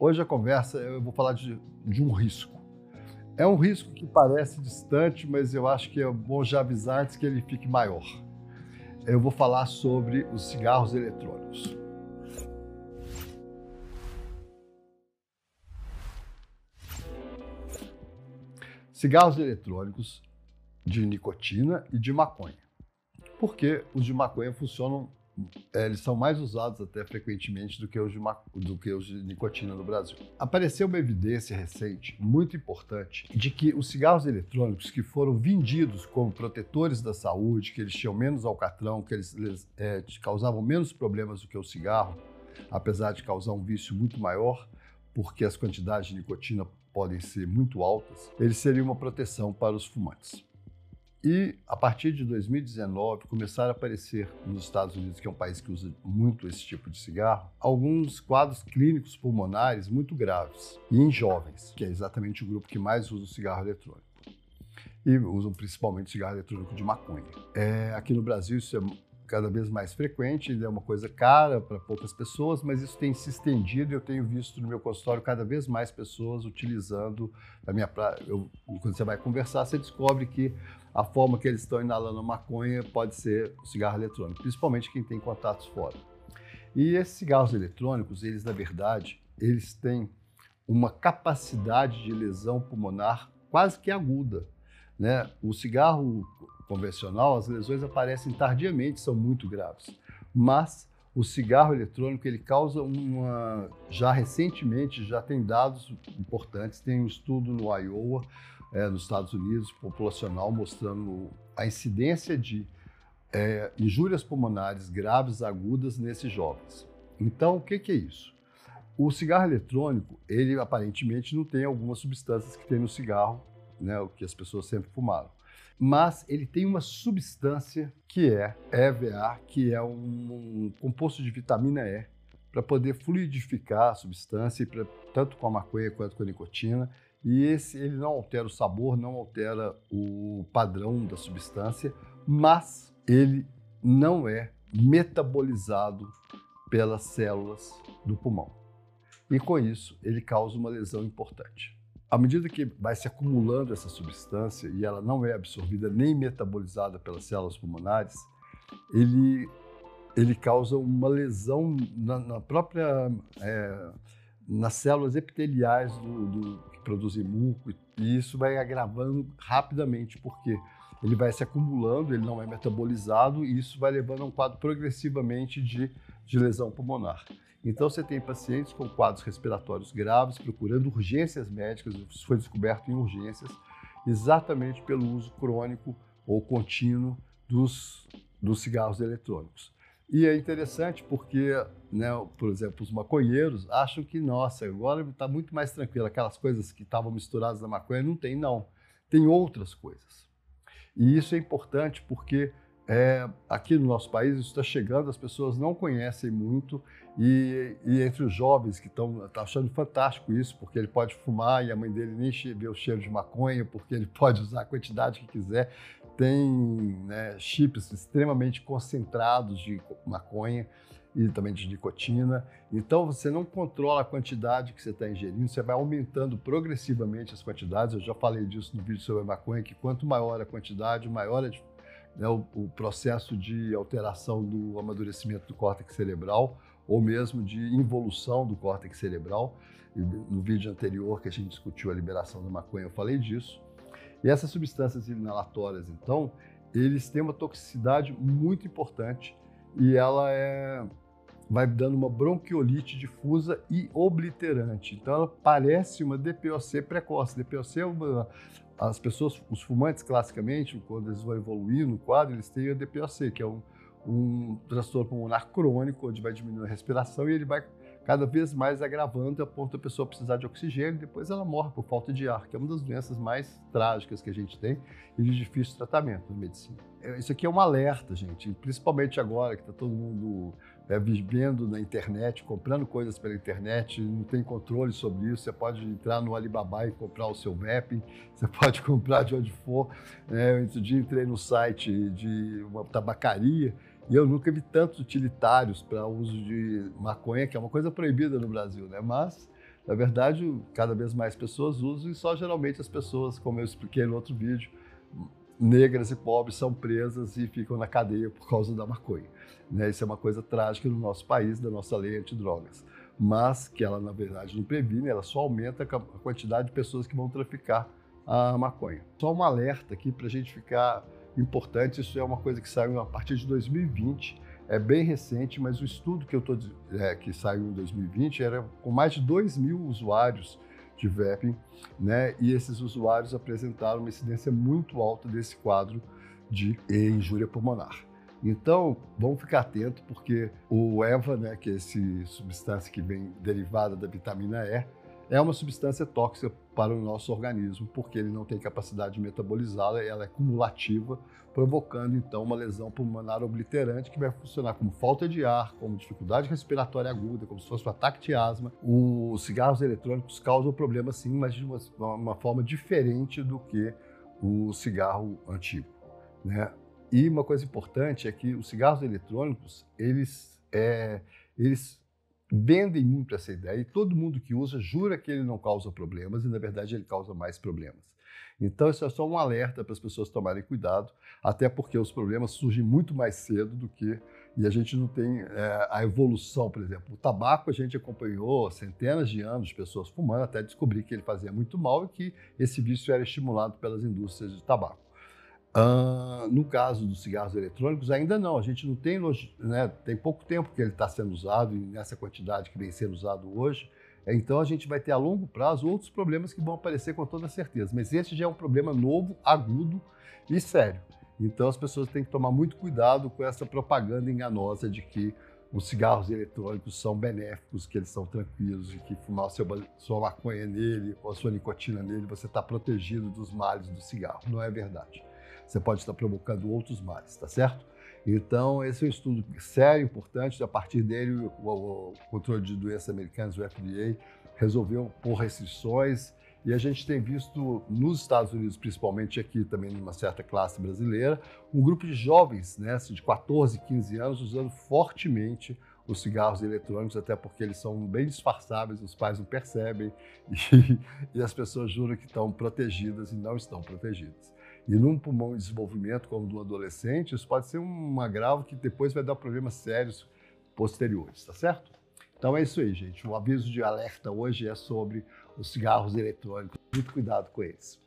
Hoje a conversa eu vou falar de, de um risco. É um risco que parece distante, mas eu acho que é bom já avisar antes que ele fique maior. Eu vou falar sobre os cigarros eletrônicos. Cigarros eletrônicos de nicotina e de maconha. Porque os de maconha funcionam é, eles são mais usados até frequentemente do que, os de, do que os de nicotina no Brasil. Apareceu uma evidência recente, muito importante, de que os cigarros eletrônicos que foram vendidos como protetores da saúde, que eles tinham menos alcatrão, que eles, eles é, causavam menos problemas do que o cigarro, apesar de causar um vício muito maior, porque as quantidades de nicotina podem ser muito altas, eles seriam uma proteção para os fumantes. E a partir de 2019 começaram a aparecer nos Estados Unidos, que é um país que usa muito esse tipo de cigarro, alguns quadros clínicos pulmonares muito graves e em jovens, que é exatamente o grupo que mais usa o cigarro eletrônico. E usam principalmente cigarro eletrônico de maconha. É, aqui no Brasil isso é cada vez mais frequente, é uma coisa cara para poucas pessoas, mas isso tem se estendido eu tenho visto no meu consultório cada vez mais pessoas utilizando a minha eu, quando você vai conversar, você descobre que a forma que eles estão inalando maconha pode ser o cigarro eletrônico, principalmente quem tem contatos fora. E esses cigarros eletrônicos, eles na verdade, eles têm uma capacidade de lesão pulmonar quase que aguda. Né? O cigarro convencional, as lesões aparecem tardiamente, são muito graves. Mas o cigarro eletrônico ele causa uma. Já recentemente, já tem dados importantes, tem um estudo no Iowa, é, nos Estados Unidos, populacional, mostrando a incidência de é, injúrias pulmonares graves, agudas nesses jovens. Então, o que, que é isso? O cigarro eletrônico, ele aparentemente não tem algumas substâncias que tem no cigarro, né, o que as pessoas sempre fumaram mas ele tem uma substância que é EVA, que é um, um composto de vitamina E, para poder fluidificar a substância, pra, tanto com a maconha quanto com a nicotina. E esse ele não altera o sabor, não altera o padrão da substância, mas ele não é metabolizado pelas células do pulmão. E com isso, ele causa uma lesão importante. À medida que vai se acumulando essa substância e ela não é absorvida nem metabolizada pelas células pulmonares, ele, ele causa uma lesão na, na própria é, nas células epiteliais do, do, que produzem muco e isso vai agravando rapidamente porque ele vai se acumulando, ele não é metabolizado e isso vai levando a um quadro progressivamente de, de lesão pulmonar. Então, você tem pacientes com quadros respiratórios graves procurando urgências médicas, isso foi descoberto em urgências, exatamente pelo uso crônico ou contínuo dos, dos cigarros eletrônicos. E é interessante porque, né, por exemplo, os maconheiros acham que, nossa, agora está muito mais tranquilo, aquelas coisas que estavam misturadas na maconha, não tem, não. Tem outras coisas. E isso é importante porque é, aqui no nosso país isso está chegando, as pessoas não conhecem muito e, e entre os jovens que estão tá achando fantástico isso, porque ele pode fumar e a mãe dele nem vê o cheiro de maconha, porque ele pode usar a quantidade que quiser. Tem né, chips extremamente concentrados de maconha e também de nicotina. Então você não controla a quantidade que você está ingerindo, você vai aumentando progressivamente as quantidades. Eu já falei disso no vídeo sobre a maconha, que quanto maior a quantidade, maior a né, o, o, processo de alteração do amadurecimento do córtex cerebral ou mesmo de involução do córtex cerebral. No vídeo anterior que a gente discutiu a liberação da maconha, eu falei disso. E essas substâncias inalatórias, então, eles têm uma toxicidade muito importante e ela é vai dando uma bronquiolite difusa e obliterante. Então ela parece uma DPOC precoce. DPOC é uma, as pessoas, os fumantes classicamente, quando eles vão evoluir no quadro, eles têm a DPOC, que é um, um transtorno pulmonar crônico, onde vai diminuindo a respiração e ele vai cada vez mais agravando a ponto da pessoa precisar de oxigênio depois ela morre por falta de ar, que é uma das doenças mais trágicas que a gente tem e de difícil tratamento na medicina. É, isso aqui é um alerta, gente, principalmente agora que está todo mundo é, vivendo na internet, comprando coisas pela internet, não tem controle sobre isso. Você pode entrar no Alibaba e comprar o seu mapping, você pode comprar de onde for. É, outro dia entrei no site de uma tabacaria e eu nunca vi tantos utilitários para uso de maconha, que é uma coisa proibida no Brasil, né? Mas Na verdade, cada vez mais pessoas usam e só geralmente as pessoas, como eu expliquei no outro vídeo, negras e pobres são presas e ficam na cadeia por causa da maconha. Né? Isso é uma coisa trágica no nosso país, da nossa lei antidrogas. Mas que ela, na verdade, não previne, ela só aumenta a quantidade de pessoas que vão traficar a maconha. Só um alerta aqui para a gente ficar importante, isso é uma coisa que saiu a partir de 2020, é bem recente, mas o estudo que eu tô, é, que saiu em 2020 era com mais de 2 mil usuários de vaping, né? E esses usuários apresentaram uma incidência muito alta desse quadro de injúria pulmonar. Então, vamos ficar atento porque o EVA, né, que é essa substância que vem derivada da vitamina E, é uma substância tóxica para o nosso organismo, porque ele não tem capacidade de metabolizá-la, ela é cumulativa, provocando então uma lesão pulmonar obliterante que vai funcionar como falta de ar, como dificuldade respiratória aguda, como se fosse um ataque de asma. Os cigarros eletrônicos causam problema sim, mas de uma, uma forma diferente do que o cigarro antigo. Né? E uma coisa importante é que os cigarros eletrônicos, eles, é, eles vendem muito essa ideia e todo mundo que usa jura que ele não causa problemas e, na verdade, ele causa mais problemas. Então, isso é só um alerta para as pessoas tomarem cuidado, até porque os problemas surgem muito mais cedo do que. E a gente não tem é, a evolução, por exemplo. O tabaco a gente acompanhou centenas de anos de pessoas fumando até descobrir que ele fazia muito mal e que esse vício era estimulado pelas indústrias de tabaco. Uh, no caso dos cigarros eletrônicos, ainda não. A gente não tem, né, tem pouco tempo que ele está sendo usado e nessa quantidade que vem sendo usado hoje. Então a gente vai ter a longo prazo outros problemas que vão aparecer com toda certeza. Mas esse já é um problema novo, agudo e sério. Então as pessoas têm que tomar muito cuidado com essa propaganda enganosa de que os cigarros eletrônicos são benéficos, que eles são tranquilos e que fumar seu, sua maconha nele ou a sua nicotina nele, você está protegido dos males do cigarro. Não é verdade você pode estar provocando outros males, tá certo? Então, esse é um estudo sério, importante. A partir dele, o, controle de doenças americanos, o FDA, resolveu pôr restrições. E a gente tem visto nos Estados Unidos, principalmente aqui também numa certa classe brasileira, um grupo de jovens, né, assim, de 14, 15 anos, usando fortemente os cigarros eletrônicos, até porque eles são bem disfarçáveis, os pais não percebem e, e as pessoas juram que estão protegidas e não estão protegidas. E num pulmão em desenvolvimento, como do adolescente, isso pode ser um agravo que depois vai dar problemas sérios posteriores, tá certo? Então é isso aí, gente. O aviso de alerta hoje é sobre os cigarros eletrônicos. Muito cuidado com eles.